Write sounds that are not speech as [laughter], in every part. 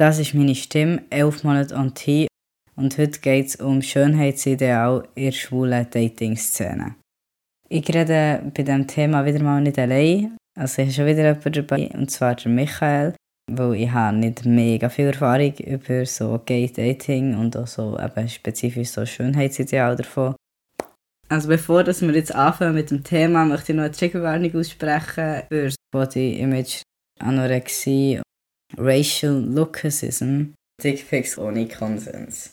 Das ist meine Stimme, elf Monate on T und heute geht es um Schönheitsideal in der schwulen Dating-Szene. Ich rede bei diesem Thema wieder mal nicht allein, also ich habe schon wieder jemanden dabei, und zwar der Michael, weil ich habe nicht mega viel Erfahrung über so Gay-Dating und auch so eben spezifisch so Schönheitsideal davon. Also bevor dass wir jetzt anfangen mit dem Thema, möchte ich noch eine Triggerwarnung aussprechen für Body Image, Anorexie Racial Lookism, Dickpics ohne Konsens.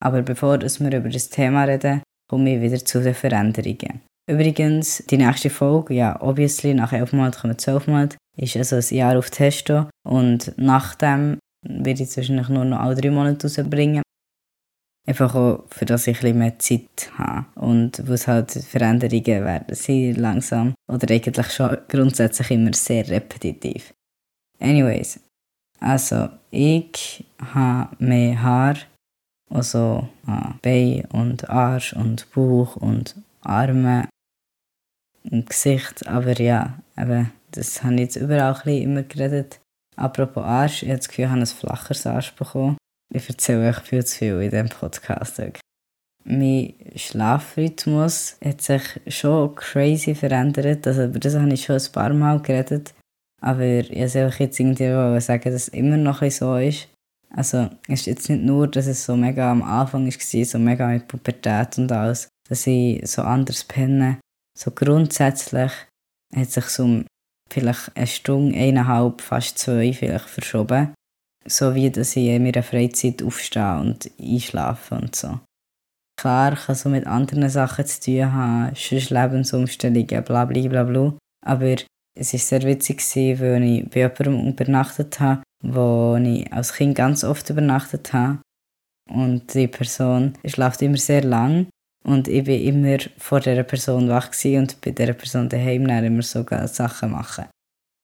Aber bevor wir über das Thema reden, komme ich wieder zu den Veränderungen. Übrigens, die nächste Folge, ja, obviously, nach 11 Monaten kommen 12 Monate, ist also ein Jahr auf Testo und nachdem werde ich wahrscheinlich nur noch alle drei Monate rausbringen. Einfach auch, für das ich ein mehr Zeit habe. Und wo es halt Veränderungen werden sehr langsam oder eigentlich schon grundsätzlich immer sehr repetitiv. Anyways, also, ich habe mehr Haar, also äh, Bein und Arsch und Bauch und Arme und Gesicht. Aber ja, eben, das habe ich jetzt überall ein immer geredet. Apropos Arsch, ich habe das Gefühl, ich habe ein flacheres Arsch bekommen. Ich erzähle euch viel zu viel in diesem Podcast. Mein Schlafrhythmus hat sich schon crazy verändert. Also über das habe ich schon ein paar Mal geredet. Aber ich soll jetzt irgendwie sagen, dass es immer noch so ist. Also, es ist jetzt nicht nur, dass es so mega am Anfang war, so mega mit Pubertät und alles, dass ich so anders penne. So grundsätzlich hat sich so vielleicht eine Stunde, eineinhalb, fast zwei vielleicht verschoben. So wie, dass ich in meiner Freizeit aufstehe und einschlafe und so. Klar kann so mit anderen Sachen zu tun haben, sonst Lebensumstellungen, bla bla bla bla. Aber es war sehr witzig, weil ich bei jemandem übernachtet habe, wo ich als Kind ganz oft übernachtet habe. Und die Person schläft immer sehr lang. Und ich war immer vor dieser Person wach und bei dieser Person daheim immer so Sachen machen.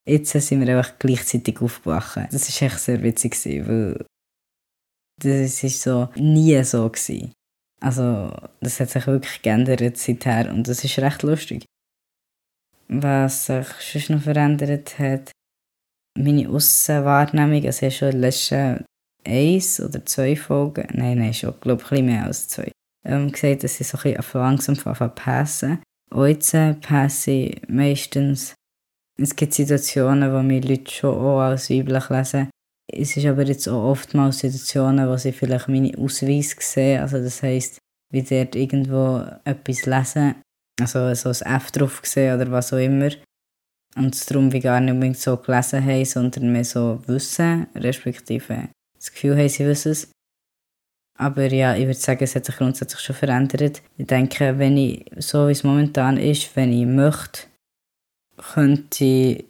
Jetzt sind wir einfach gleichzeitig aufgewacht. Das war echt sehr witzig, weil das war so nie so. Also, das hat sich wirklich geändert seither und das ist recht lustig was sich sonst noch verändert hat. Meine Aussenwahrnehmung, also ich habe schon in den letzten eins oder zwei Folgen, nein, nein, schon, glaube ich, ein mehr als zwei, ähm, gesagt, dass ich so ein bisschen langsam passen. Und jetzt äh, passe ich meistens. Es gibt Situationen, wo mir Leute schon auch als weiblich lesen. Es ist aber jetzt auch oftmals Situationen, wo sie vielleicht meine Ausweise sehen. Also das heisst, wie dort irgendwo etwas lesen also so ein F drauf gesehen oder was auch immer. Und es darum wie gar nicht unbedingt so gelesen haben, sondern mehr so wissen, respektive das Gefühl haben, sie wissen es. Aber ja, ich würde sagen, es hat sich grundsätzlich schon verändert. Ich denke, wenn ich, so wie es momentan ist, wenn ich möchte, könnte ich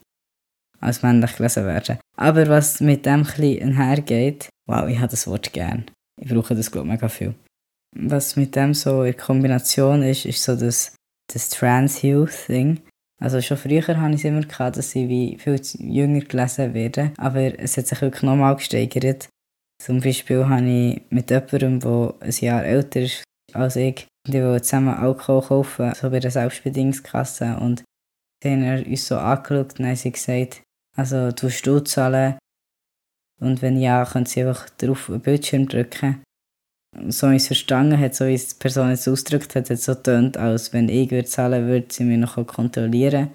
als männlich gelesen werden. Aber was mit dem ein einhergeht, wow, ich habe das Wort gern. Ich brauche das, glaube ich, mega viel. Was mit dem so in Kombination ist, ist so das das Trans-Youth-Ding. Also schon früher hatte ich es immer gehabt, dass sie wie viel jünger gelesen werden, aber es hat sich wirklich nochmal gesteigert. Zum Beispiel habe ich mit jemandem, der ein Jahr älter ist als ich, die wollen zusammen Alkohol kaufen, so bei der Selbstbedingungskasse und sie haben uns so angeschaut und haben sie gesagt, also tust du zahlen und wenn ja, können sie einfach drauf den Bildschirm drücken so wie ich es verstanden habe, so wie es die Person jetzt ausgedrückt hat, hat so getönt, als wenn ich würde zahlen würde, sie mich noch kontrollieren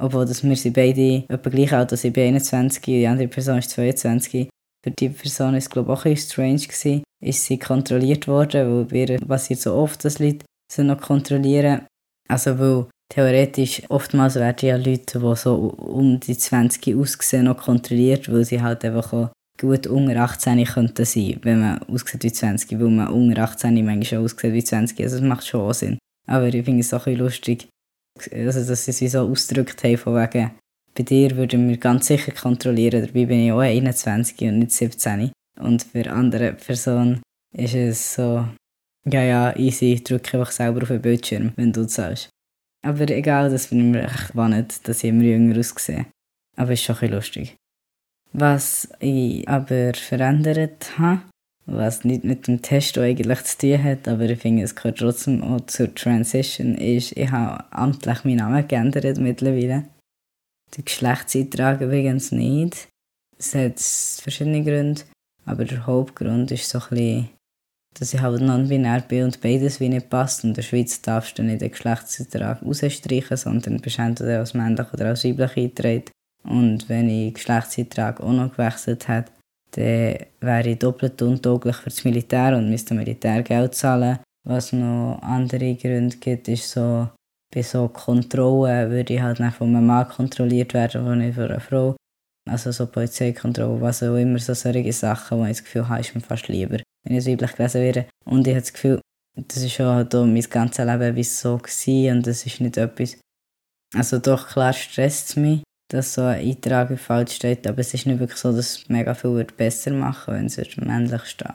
Obwohl dass wir sind beide etwa gleich alt, also ich bin 21, die andere Person ist 22. Für die Person war es glaube ich auch ein strange gewesen, ist sie kontrolliert worden, weil bei passiert so oft, dass Leute sie noch kontrollieren. Also weil theoretisch oftmals werden ja Leute, die so um die 20 aussehen, noch kontrolliert, weil sie halt einfach auch gut unter 18 könnte sein, wenn man aussieht wie 20, weil man unter 18 manchmal schon aussieht wie 20. Also es macht schon Sinn. Aber ich finde es auch ein lustig, also, dass sie es so ausgedrückt haben, von wegen, bei dir würden wir ganz sicher kontrollieren, dabei bin ich auch 21 und nicht 17. Und für andere Personen ist es so, ja, ja, easy, drücke einfach selber auf den Bildschirm, wenn du zahlst. Aber egal, das finde ich mir echt spannend, dass ich immer jünger aussehe. Aber es ist schon ein lustig. Was ich aber verändert habe, was nicht mit dem Test eigentlich zu tun hat, aber ich finde, es gehört trotzdem auch zur Transition, ist, ich habe amtlich meinen Namen geändert mittlerweile. Den geschlechtsintrag übrigens nicht. Es hat verschiedene Gründe. Aber der Hauptgrund ist so ein bisschen, dass ich halt non-binär bin und beides wie nicht passt. Und in der Schweiz darfst du nicht den Geschlechtseintrag rausstreichen, sondern bist entweder als männlich oder als weiblich eingetragen. Und wenn ich Geschlechtseintrag auch noch gewechselt hätte, dann wäre ich doppelt untauglich für das Militär und müsste Militär Geld zahlen. Was noch andere Gründe gibt, ist so, bei so Kontrollen würde ich halt nicht von einem Mann kontrolliert werden und nicht von einer Frau. Also so Polizeikontrolle, was auch immer, so solche Sachen, wo ich das Gefühl habe, ist mir fast lieber, wenn ich weiblich gelesen werde. Und ich habe das Gefühl, das ist schon halt mein ganzes Leben bis so gewesen und das ist nicht etwas... Also doch, klar stresst es mich, dass so ein Eintrag falsch steht, aber es ist nicht wirklich so, dass es mega viel besser machen wenn es männlich steht.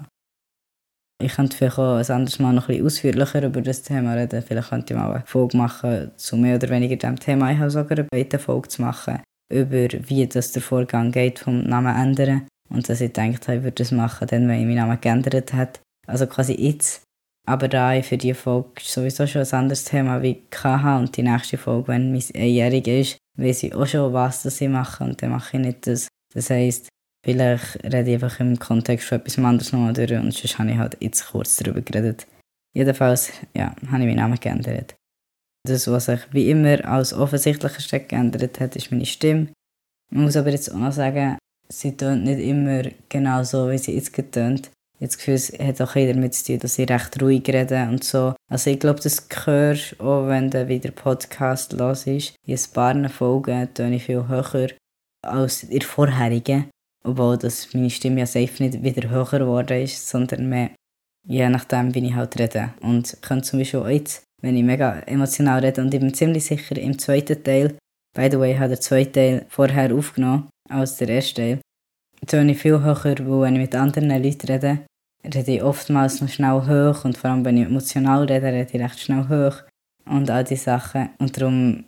Ich könnte vielleicht auch ein anderes Mal noch ein bisschen ausführlicher über das Thema reden. Vielleicht könnte ich mal eine Folge machen zu mehr oder weniger dem Thema. Ich habe sogar eine zweite Folge zu machen, über wie das der Vorgang geht vom Namen ändern. Und dass ich gedacht habe, ich würde das machen, dann, wenn ich meinen Namen geändert hat. Also quasi jetzt. Aber da für diese Folge sowieso schon ein anderes Thema wie KH und die nächste Folge, wenn mein Einjähriger ist, weiß ich auch schon, was das ich mache und dann mache ich nicht das. Das heisst, vielleicht rede ich einfach im Kontext von etwas anderes nochmal durch und sonst habe ich halt jetzt kurz darüber geredet. Jedenfalls, ja, habe ich meinen Namen geändert. Das, was sich wie immer als offensichtlichste geändert hat, ist meine Stimme. Man muss aber jetzt auch noch sagen, sie tönt nicht immer genau so, wie sie jetzt getönt. Jetzt Gefühl, es hat auch damit zu tun, dass ich recht ruhig rede und so. Also ich glaube, das hörst auch, wenn du wieder Podcast los ist. In ein paar Folgen töne ich viel höher als in vorherigen. Obwohl dass meine Stimme ja safe nicht wieder höher geworden ist, sondern mehr je nachdem, wie ich halt rede. Und ich könnte zum Beispiel auch jetzt, wenn ich mega emotional rede und ich bin ziemlich sicher im zweiten Teil, by the way, habe der zweite Teil vorher aufgenommen als der erste Teil, töne ich viel höher, weil wenn ich mit anderen Leuten rede, rede ich oftmals noch schnell hoch und vor allem, wenn ich emotional rede, rede ich recht schnell hoch und all diese Sachen. Und darum,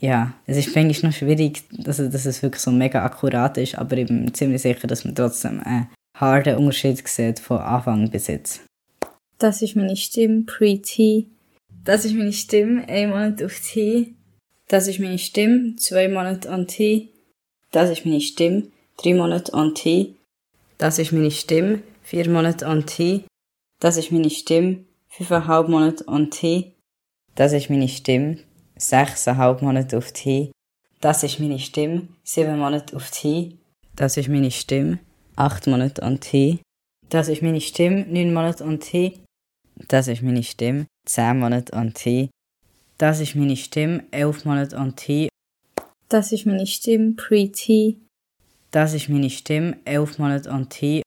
ja, es ist manchmal noch schwierig, dass, dass es wirklich so mega akkurat ist, aber ich bin ziemlich sicher, dass man trotzdem einen harten Unterschied sieht von Anfang bis jetzt. Das ist meine Stimme pre-T. Das ist meine Stimme ein Monat auf T. Das ist meine Stimme zwei Monate an T. Das ist meine Stimme drei Monate an T. Das ist meine Stimme vier Monate on T. Das ist meine Stimme. Fünfeinhalb Monate on T. Das ist meine Stimme. Sechseinhalb Monate auf T. Das ist meine Stimme. Sieben Monate auf T. Das ist meine Stimme. Acht Monate on T. Das ist meine Stimme. Neun Monate on T. Das ist meine Stimme. Zehn Monate on T. Das ist meine Stimme. Elf Monate on T. Das ist meine Stimme pre-T. Das ist meine Stimme. Elf Monate on T.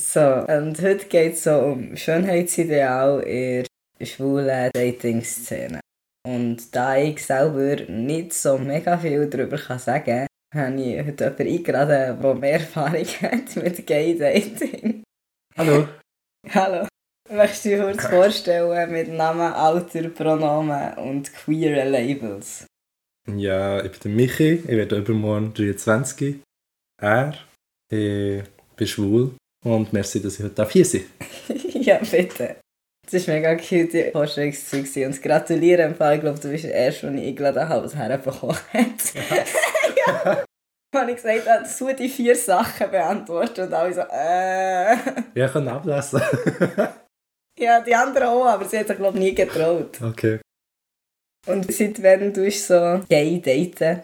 So, und heute geht es so um Schönheitsideal in der schwulen Dating-Szene. Und da ich selber nicht so mega viel darüber kann sagen kann, habe ich heute jemanden eingeladen, der mehr Erfahrung [laughs] hat mit Gay-Dating. Hallo. Hallo. Möchtest du dir kurz vorstellen mit Namen, Alter, Pronomen und queeren Labels? Ja, ich bin der Michi, ich werde übermorgen 23. Er, ich bin schwul und merci, dass ich heute hier sein [laughs] Ja, bitte. Das war mega cute, die Vorstellungszeit. Und gratuliere im Fall, ich glaube, du bist der Erste, den ich eingeladen habe, was herbekommen hat. ja. [laughs] Habe ich gesagt, habe, so die vier Sachen beantwortet und alle so, äh. Ja, ich kann ablesen. [laughs] ja, die anderen auch, aber sie hat sich, glaube ich, nie getraut. Okay. Und seit wann du so gay daten?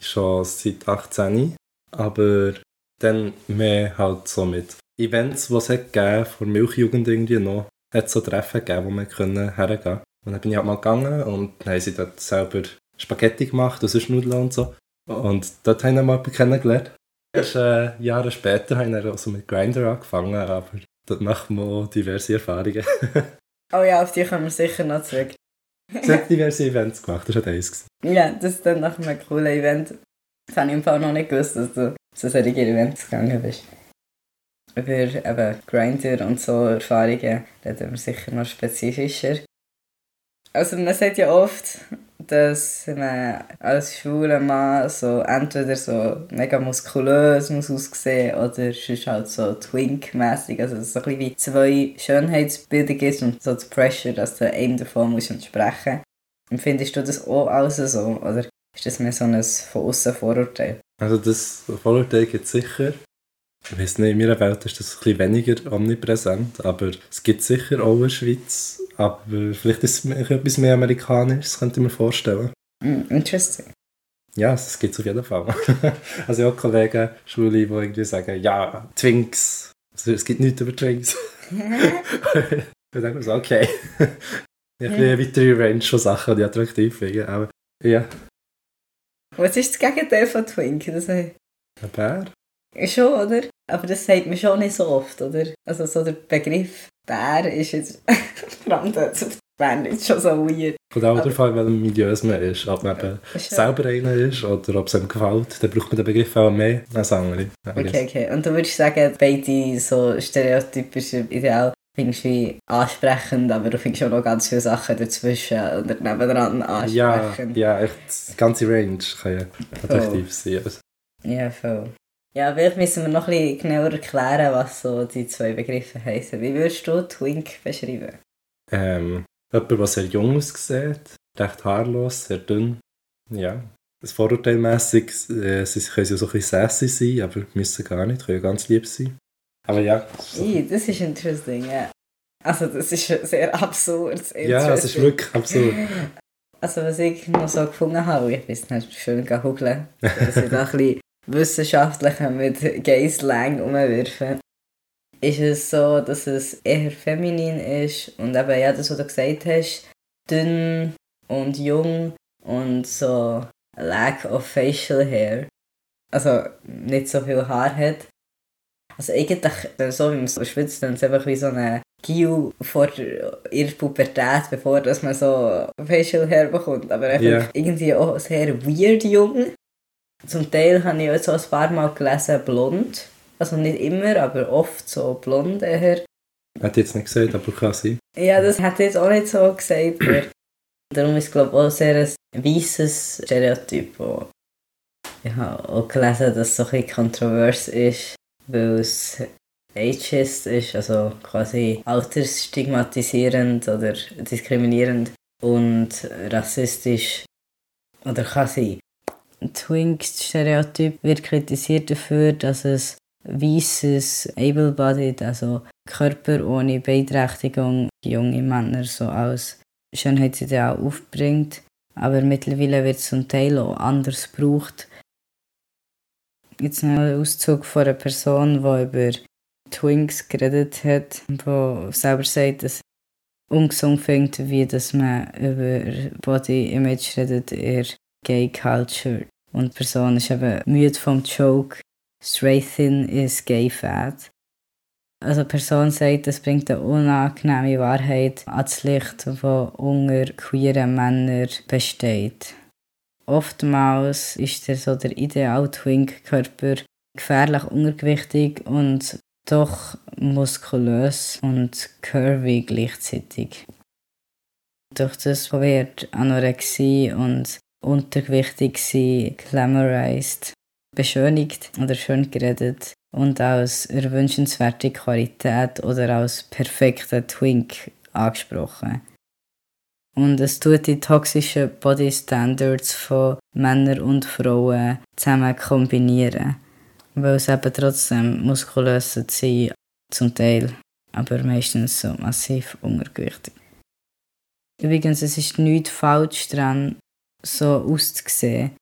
Schon seit 18, aber dann mehr halt so mit Events, die es gegeben, vor Milchjugend irgendwie noch, hat es so Treffen gegeben, wo man können hergehen Und dann bin ich halt mal gegangen und dann haben sie dort selber Spaghetti gemacht, also Nudeln und so. Und dort habe ich dann mal jemanden kennengelernt. Erst äh, Jahre später habe ich dann also mit Grindr angefangen, aber dort macht man auch diverse Erfahrungen. [laughs] oh ja, auf die kommen wir sicher noch zurück. Sie hat diverse Events gemacht, das war eins. Ja, das ist dann nach einem coolen Event. Das habe ich im Fall noch nicht gewusst, dass du zu solchen Events gegangen bist. Über eben Grindr und so Erfahrungen reden wir sicher noch spezifischer. Also man sagt ja oft, dass man als schwuler Mann so entweder so mega muskulös muss aussehen oder sonst halt so twink-mässig. Also dass es so ein bisschen wie zwei Schönheitsbilder gibt und so die Pressure, dass du einem davon musst entsprechen musst. Findest du das auch alles so? Oder ist das mehr so ein von außen Vorurteil? Also das Vorurteil gibt es sicher. Ich weiß nicht, in meiner Welt ist das ein bisschen weniger omnipräsent, aber es gibt sicher auch in der Schweiz, aber vielleicht ist es etwas mehr Amerikanisches, könnte ich mir vorstellen. Mm, interesting. Ja, das gibt es auf jeden Fall. [laughs] also auch Kollegen, Schule, die irgendwie sagen, ja, Twinks, also, es gibt nichts über Twinks. [laughs] ich denke mir so, okay. [laughs] Ich habe eine weitere Range von Sachen, die attraktiv finde, aber ja. Was ist das Gegenteil von Twink? Das Ein Bär? Schon, oder? Aber das sagt man schon nicht so oft, oder? Also so der Begriff Bär ist jetzt, [laughs] vor allem auf Bern ist schon so weird. Kommt auch darauf an, welchem Milieu man ist. Ob man eben selber einer ist oder ob es einem gefällt. Dann braucht man den Begriff auch mehr als andere. Okay, okay. Und du würdest sagen, beide so stereotypische Ideal findest du ansprechend, aber du findest auch noch ganz viele Sachen dazwischen oder nebendran ansprechend. Ja, ja echt, die ganze Range kann ja attraktiv oh. sein. Also. Ja, voll. Ja, vielleicht müssen wir noch ein bisschen genauer erklären, was so die zwei Begriffe heißen. Wie würdest du Twink beschreiben? Ähm, jemand, der sehr jung aussieht, recht haarlos, sehr dünn. Ja, das Vorurteilmässig, äh, sie können ja so ein bisschen sassy sein, aber müssen gar nicht, können ja ganz lieb sein. Aber ja. So. das ist interessant, ja. Also das ist sehr absurd. Ja, es ist wirklich absurd. Also was ich noch so gefunden habe, ich weiß nicht, schön googeln, dass ich da ein bisschen wissenschaftlich mit Gay-Slang umwerfen, ist es so, dass es eher feminin ist und eben ja, das, was du gesagt hast, dünn und jung und so lack of facial hair. Also nicht so viel Haar hat. Also eigentlich, so wie man so schwitzt, dann ist es einfach wie so eine Gil vor ihrer Pubertät, bevor dass man so Facial Hair bekommt. Aber einfach yeah. irgendwie auch sehr weird jung. Zum Teil habe ich jetzt so ein paar Mal gelesen, blond. Also nicht immer, aber oft so blond eher. Hat jetzt nicht gesagt, aber kann sein. Ja, das hat jetzt auch nicht so gesagt. darum ist es, glaube ich, auch sehr ein weißes Stereotyp. Ich habe auch gelesen, dass es so ein bisschen kontrovers ist, weil es ageist ist, also quasi altersstigmatisierend oder diskriminierend und rassistisch oder kann sein. Twink-Stereotyp wird kritisiert dafür, dass es weißes, able-bodied, also Körper ohne Beeinträchtigung, junge Männer so als Schönheitsideal aufbringt. Aber mittlerweile wird es zum Teil auch anders gebraucht. Jetzt noch ein Auszug von einer Person, die über Twinks geredet hat, die selber sagt, dass ungesund findet, wie dass man über Body Image redet in Gay Culture. Und die Person ist eben müde vom Joke, straight thin is gay fat. Also die Person sagt, das bringt eine unangenehme Wahrheit ans Licht, die unter queeren Männern besteht. Oftmals ist der, so der Ideal-Twink-Körper gefährlich untergewichtig und doch muskulös und curvy gleichzeitig. Durch das wird Anorexie und untergewichtig sein glamorized, beschönigt oder schön geredet und als erwünschenswerte Qualität oder als perfekter Twink angesprochen. Und es tut die toxischen Body Standards von Männern und Frauen zusammen kombinieren, weil es eben trotzdem muskulös sein zum Teil, aber meistens so massiv untergewichtig. Übrigens, es ist nichts falsch daran, so auszusehen.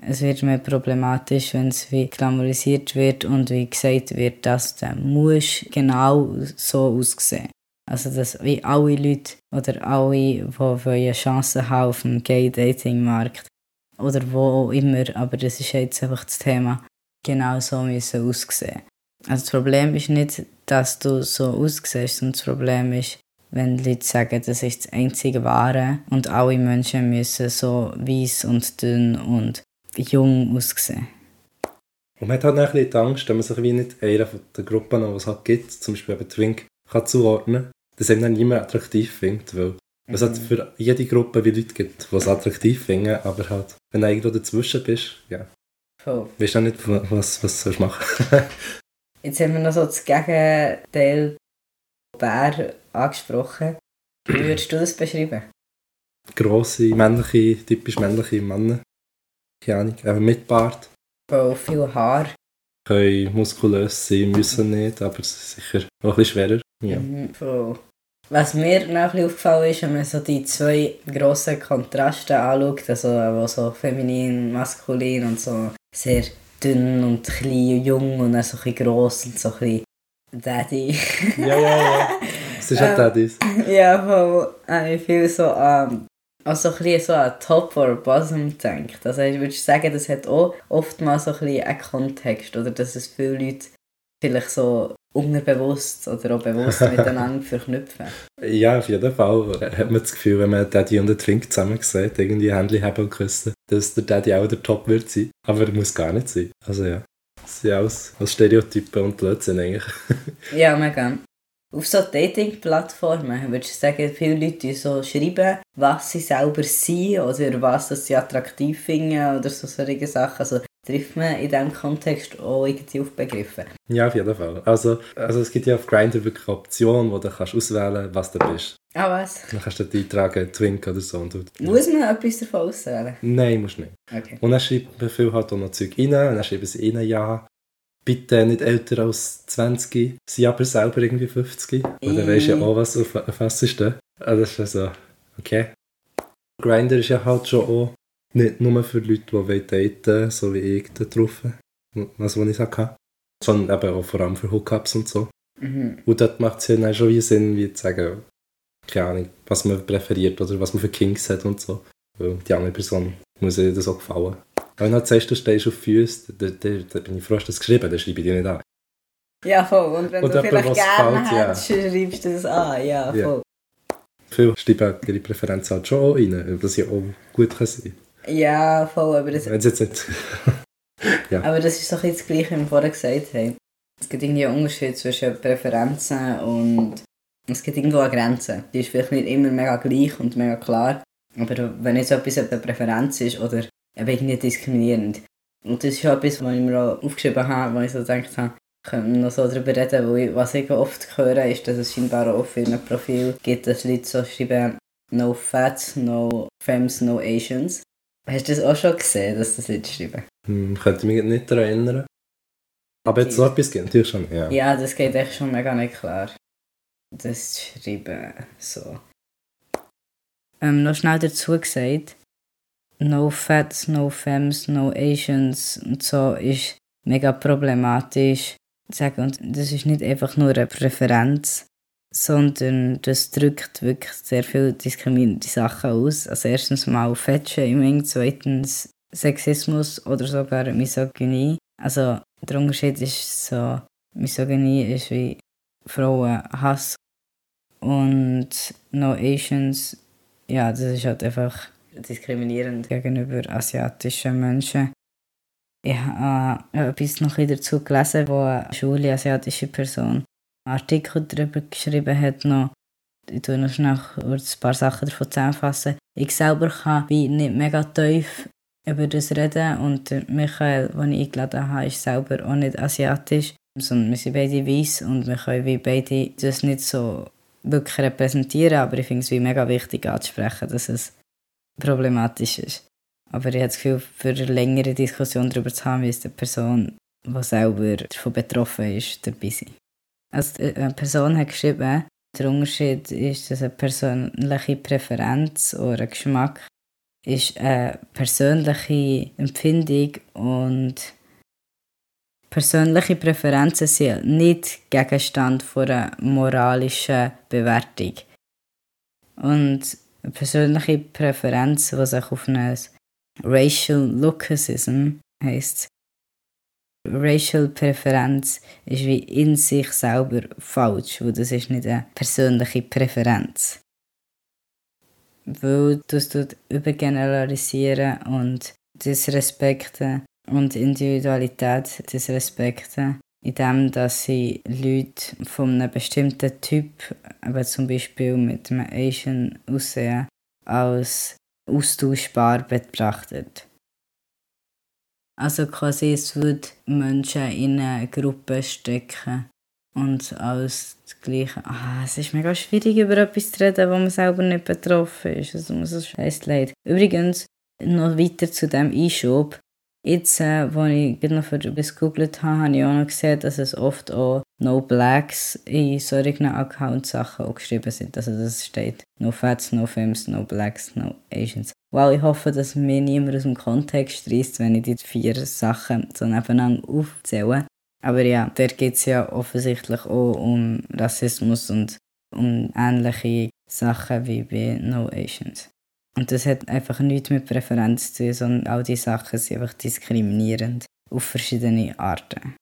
Es wird mehr problematisch, wenn es wie glamourisiert wird und wie gesagt wird, dass du musst genau so aussehen. Also dass wie alle Leute oder alle, die eine Chance haben auf dem Gay-Dating-Markt oder wo auch immer, aber das ist jetzt einfach das Thema, genau so müssen aussehen. Also das Problem ist nicht, dass du so aussiehst, sondern das Problem ist, wenn Leute sagen, das ist das einzige Wahre und alle Menschen müssen so weiß und dünn und jung aussehen. Und man hat halt ein bisschen die Angst, wenn man sich wie nicht einer den Gruppen, die es halt gibt, zum Beispiel eben Twink, kann zuordnen, dass eben dann niemand attraktiv findet, weil mhm. es halt für jede Gruppe wie Leute gibt, die es attraktiv finden, aber halt, wenn du irgendwo dazwischen bist, ja, Voll. weißt du auch nicht, was, was du machen [laughs] Jetzt haben wir noch so das Gegenteil Bär angesprochen. Wie [clears throat] würdest du das beschreiben? Grosse, männliche, typisch männliche Männer. Keine Ahnung, eben mit Bart. Voll viel Haar. können muskulös sein, müssen nicht, aber es ist sicher auch ein bisschen schwerer. Ja. Mhm, voll. Was mir noch ein aufgefallen ist, wenn man so die zwei grossen Kontraste anschaut, also wo so feminin, maskulin und so sehr dünn und klein und jung und dann so ein gross und so ein Daddy. ja, ja, ja. [laughs] Es ist auch Daddys. [laughs] ja, voll. Habe ich viel so an, also ein bisschen so an Top oder Bottom gedacht. Also ich würde sagen, das hat auch oftmals so ein bisschen einen Kontext oder dass es viele Leute vielleicht so unterbewusst oder auch bewusst [laughs] miteinander verknüpfen. Ja, auf jeden Fall hat man das Gefühl, wenn man Daddy und den Twink zusammen sieht, irgendwie Händchen haben und küssen, dass der Daddy auch der Top wird sein. Aber er muss gar nicht sein. Also ja, das sind alles, alles Stereotypen und Blödsinn eigentlich. [laughs] ja, mega. Auf so Dating-Plattformen würdest du sagen, viele Leute so schreiben, was sie selber sind oder was sie attraktiv finden oder so solche Sachen. Also trifft man in diesem Kontext auch irgendwie auf Begriffe? Ja, auf jeden Fall. Also, also es gibt ja auf Grindr wirklich eine Option, wo du kannst auswählen kannst, was du bist. Ah, was? Dann kannst du dort eintragen, Twink oder so. Und du, Muss man etwas davon auswählen? Nein, musst du nicht. Okay. Und dann schreibt man viel halt auch noch Zeug rein, und dann schreiben sie rein, ja, bitte nicht älter als 20, sie aber selber irgendwie 50. Und dann weisst du ja auch, was auf, auf was ist. Also das ist so, okay. Grindr ist ja halt schon auch nicht nur für Leute, die daten so wie ich da drauf, was ich sage, sondern eben auch vor allem für Hookups und so. Mhm. Und dort macht es ja dann schon wie Sinn, wie zu sagen, keine Ahnung, was man präferiert oder was man für Kings hat und so. Weil die andere Person muss ihr das auch gefallen. Wenn du sagst, du stehst auf Füße, dann, bin ich froh, dass du das geschrieben dann schreibe ich dir nicht an. Ja, voll. Und wenn Und du vielleicht gerne gefällt, ja. hättest, schreibst du das an. Ja, Ja. voll. Viele schreiben ihre Präferenzen halt schon auch rein, weil das ja auch gut kann sein Ja, voll. Aber das, Wenn jetzt nicht... [laughs] aber das ist doch jetzt das Gleiche, wie wir vorher gesagt haben. Es gibt irgendwie einen Unterschied zwischen Präferenzen und es gibt irgendwo eine Grenze. Die ist vielleicht nicht immer mega gleich und mega klar. Aber wenn jetzt etwas eine Präferenz ist oder eben irgendwie diskriminierend. Und das ist auch etwas, was ich mir auch aufgeschrieben habe, wo ich so gedacht habe, können wir noch so darüber reden, weil ich, was ich oft höre, ist, dass es scheinbar auch auf ihrem Profil gibt, dass Leute so schreiben, no fats, no femmes, no Asians. Hast du das auch schon gesehen, dass das Leute schreiben? Hm, könnte mich nicht daran erinnern. Aber jetzt so etwas gibt natürlich schon, ja. Ja, das geht echt schon mega nicht klar. Das schreiben, so. Ähm, noch schnell dazu gesagt, no fats, no femmes, no Asians und so ist mega problematisch. Sagen, und das ist nicht einfach nur eine Präferenz, sondern das drückt wirklich sehr viele diskriminierende Sachen aus. Also erstens mal Fettshaming, zweitens Sexismus oder sogar Misogynie. Also der Unterschied ist so, Misogynie ist wie Frauenhass und No Asians, ja, das ist halt einfach diskriminierend gegenüber asiatischen Menschen. Ich habe etwas noch dazu gelesen, wo eine schwule asiatische Person Artikel darüber geschrieben hat. Noch. Ich tue noch schnell ein paar Sachen davon zusammenfassen. Ich selber kann wie nicht mega tief über das reden und Michael, den ich eingeladen habe, ist selber auch nicht asiatisch, sondern wir sind beide weiß und wir können wie beide das nicht so wirklich repräsentieren, aber ich finde es wie mega wichtig anzusprechen, dass es problematisch ist. Aber ich habe das Gefühl, für eine längere Diskussion darüber zu haben, es eine Person, die selber davon betroffen ist, dabei sein. Also eine Person hat geschrieben, der Unterschied ist, dass eine persönliche Präferenz oder ein Geschmack ist eine persönliche Empfindung und persönliche Präferenzen sind nicht Gegenstand von einer moralischen Bewertung. Und eine persönliche Präferenz, die sich auf ein Racial Lookism heisst. Racial Präferenz ist wie in sich selber falsch, weil das ist nicht eine persönliche Präferenz. Weil das tut übergeneralisieren und disrespekten und Individualität disrespekten, indem dass sie Leute von einem bestimmten Typ, aber zum Beispiel mit einem Asian Aussehen, als austauschbar betrachtet. Also quasi es würde Menschen in eine Gruppe stecken und als das Gleiche. Ah, es ist mega schwierig, über etwas zu reden, wo man selber nicht betroffen ist. Also muss es leid. Übrigens, noch weiter zu dem Einschub. Jetzt, wo ich gerade noch für gegoogelt habe, habe ich auch noch gesehen, dass es oft auch No Blacks in solchen Account-Sachen geschrieben sind. Also das steht No Fats, No Femmes, No Blacks, No Asians. Wow, ich hoffe, dass mir niemand aus dem Kontext reißt, wenn ich die vier Sachen so nebeneinander aufzähle. Aber ja, da geht es ja offensichtlich auch um Rassismus und um ähnliche Sachen wie bei No Asians. Und das hat einfach nichts mit Präferenz zu tun, sondern all diese Sachen sind einfach diskriminierend auf verschiedene Arten.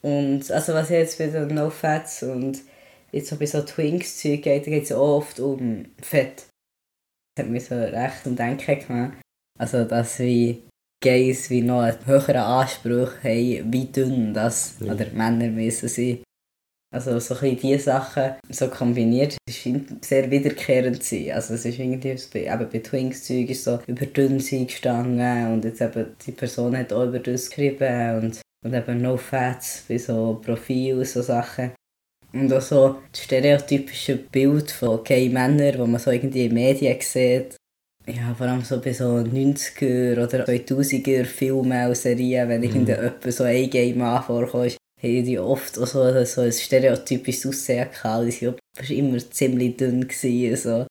Und also was jetzt bei den No Fats und jetzt so bei so Twinks Zeug geht, da geht es auch oft um Fett. Das hat mich so recht um Denken gemacht. Also dass wie Gays wie noch einen höheren Anspruch haben, wie dünn das ja. oder Männer müssen sein. Also so ein diese Sachen so kombiniert, es scheint sehr wiederkehrend zu sein. Also es ist irgendwie, bei, eben bei Twinks-Zeug ist so über dünn sein gestanden und jetzt eben die Person hat auch über das geschrieben und, und eben No Fats bei so Profil so Sachen. Und auch so das stereotypische Bild von gay Männern, das man so irgendwie in Medien sieht. Ja, vor allem so bei so 90er oder 2000er Filmen und Serien, wenn mhm. irgendjemand so ein Mann vorkommt, haben die oft auch so, so ein stereotypisches Aussehen gehabt. Die waren immer ziemlich dünn. Gewesen, so.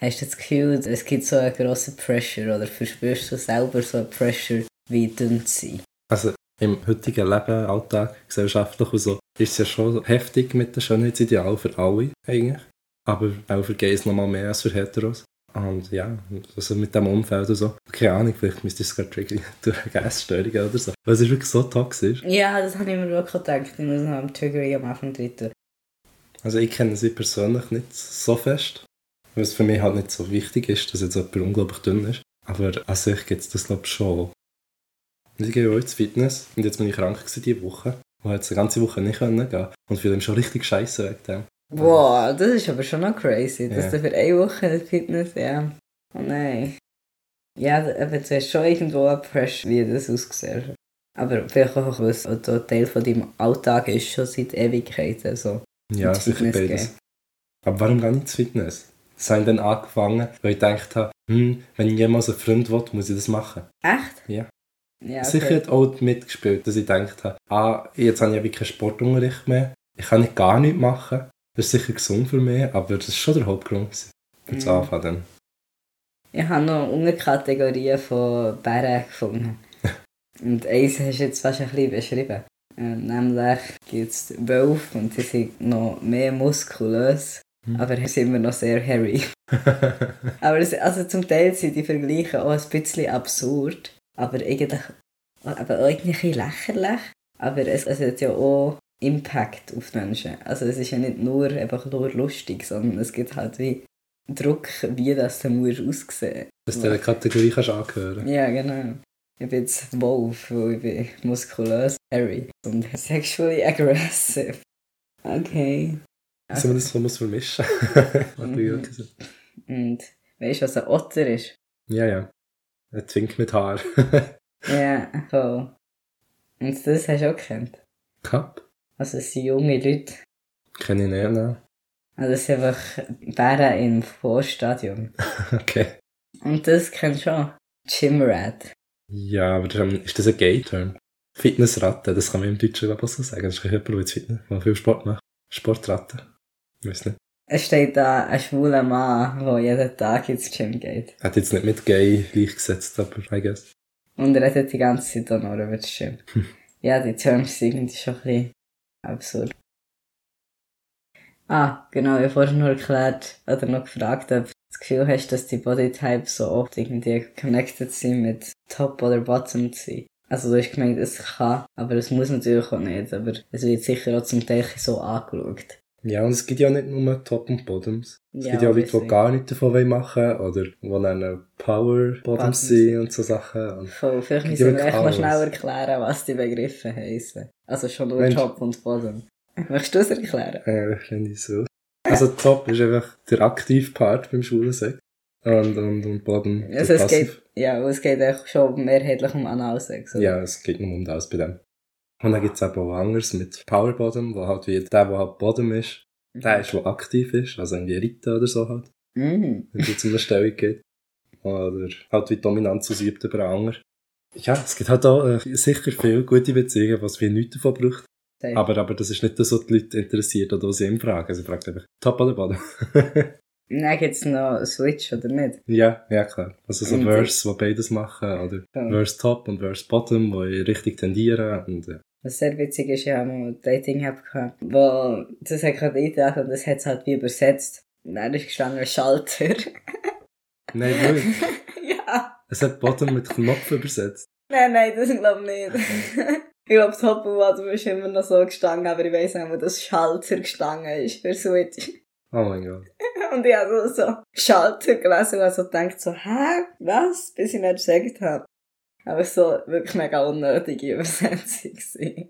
Hast du das Gefühl, es gibt so einen grossen Pressure oder verspürst du selber so einen Pressure, wie dünn zu sein? Also im heutigen Leben, Alltag, gesellschaftlich und so, ist es ja schon heftig mit den Schönheitsidealen für alle eigentlich. Aber auch für Gays nochmal mehr als für Heteros. Und ja, also mit dem Umfeld und so. Keine Ahnung, vielleicht müsste es gerade triggern [laughs] durch Essstörungen oder so. Weil es ist wirklich so toxisch. Ja, das habe ich mir wirklich gedacht. Ich muss noch am Triggering am Anfang dritten. Also ich kenne sie persönlich nicht so fest. Weil es für mich halt nicht so wichtig ist, dass jetzt jemand unglaublich dünn ist. Aber an sich gibt es das glaube ich schon. Ich gehe auch ins Fitness und jetzt bin ich krank diese Woche. Und jetzt eine ganze Woche nicht gehen können. Und fühle mich schon richtig scheiße wegen dem. Boah, das ist aber schon noch crazy, dass ja. du für eine Woche Fitness, ja. Oh nein. Ja, aber du hast schon irgendwo eine Pressure, wie das aussieht. Aber vielleicht auch, weil es ein Teil von deinem Alltag ist, schon seit Ewigkeiten so. Ja, sicher beides. Aber warum gar nicht Fitness? Das habe ich dann angefangen, weil ich gedacht habe, hm, wenn ich jemals einen Freund will, muss ich das machen. Echt? Ja. ja okay. Sicher hat auch mitgespielt, dass ich gedacht habe, ah, jetzt habe ich ja keinen Sportunterricht mehr, ich kann nicht gar nichts machen. Das ist sicher gesund für mich, aber das war schon der Hauptgrund für das mhm. Anfangen. Dann. Ich habe noch Unterkategorien von Bären gefunden. [laughs] und eins hast du jetzt fast ein bisschen beschrieben. Ähm, nämlich gibt es Wölfe und die sind noch mehr muskulös, mhm. aber sind immer noch sehr hairy. [laughs] aber es, also zum Teil sind die Vergleiche auch ein bisschen absurd, aber eigentlich aber irgendwie lächerlich. Aber es, es hat ja auch Impact auf die Menschen. Also es ist ja nicht nur einfach nur lustig, sondern es gibt halt wie Druck, wie das dann muss aussehen. Dass du der Kategorie kannst angehören. Ja, genau. Ich bin jetzt Wolf, weil ich bin muskulös, hairy und [laughs] sexually aggressive. Okay. Also, man das so muss vermischen. [laughs] mhm. Und weißt du, was ein Otter ist? Ja, ja. Ein Zwink mit Haar. [laughs] ja, voll. Und das hast du auch gekannt? Cup? Also es sind junge Leute. Kenne ich nicht, ne? Also es sind einfach Bären im Vorstadium. [laughs] okay. Und das kennst du schon. Gymrat. Ja, aber ist das ein Gay-Term? Fitnessratte, das kann man im Deutschen ich so sagen. Das ist jemand, der Fitness, der viel Sport macht. Sportratte. Ich weiß nicht. Es steht da ein schwuler Mann, der jeden Tag ins Gym geht. Er hat jetzt nicht mit Gay gleichgesetzt, aber I guess. Und er redet die ganze Zeit auch noch über das Gym. ja, die Terms sind irgendwie schon ein bisschen absurd. Ah, genau, ich vorhin noch erklärt oder noch gefragt, ob du das Gefühl hast, dass die Bodytypes so oft irgendwie connected sind mit Top oder Bottom zu. Also du hast gemeint, es kann, aber es muss natürlich auch nicht, aber es wird sicher auch zum Teil so angeschaut. Ja, und es gibt ja nicht nur Top und Bottoms. Es ja, gibt ja Leute, die gar nichts davon machen oder die dann Power Bottoms sind und so Sachen. Und Voll, vielleicht müssen wir echt mal schnell erklären, was die Begriffe heißen. Also schon nur Mensch. Top und Bottom. [laughs] Möchtest du es erklären? Ja, finde ich so. Also Top ist einfach der aktive Part beim Schwulensex. Und, und, und Bottom also es geht, Ja, es geht auch schon mehrheitlich um Analsex. Oder? Ja, es geht nur um das bei dem. Und dann gibt es eben auch anderes mit Power Bottom, wo halt wie der, der halt Bottom ist, der mhm. ist, der aktiv ist, also irgendwie Ritten oder so halt. Mhm. Wenn es um eine Stellung geht. Oder halt wie Dominanz ausübt über einen anderen. Ja, es gibt halt auch äh, sicher viele gute Beziehungen, was wir nichts davon braucht. Safe. Aber, aber das ist nicht das, was die Leute interessiert oder was sie ihm fragen. Sie fragen einfach, top oder bottom? [laughs] Dann gibt es noch einen Switch, oder nicht? ja, ja klar. Also so Verse, wo beides machen, oder Ja. Verse top und Verse bottom, wo in richtig tendieren. Und, äh, Was sehr witzig ist, ich habe mal ein Dating-App gehabt, wo das hat gerade eingetragen und das hat es halt wie übersetzt. Und dann ist gestanden Schalter. [laughs] nein, wirklich. [laughs] ja. Es hat bottom mit Knopf übersetzt. Nein, nein, das glaube [laughs] ich nicht. ich glaube, Top und Bottom ist immer noch so gestanden, aber ich weiss nicht, wo das Schalter gestanden ist für Switch. Oh mein Gott. Und ich habe so, so Schalter gelesen und also gedacht so, hä? Was? Bis ich nicht gesagt habe. Aber so wirklich mega unnötige Übersetzung gewesen.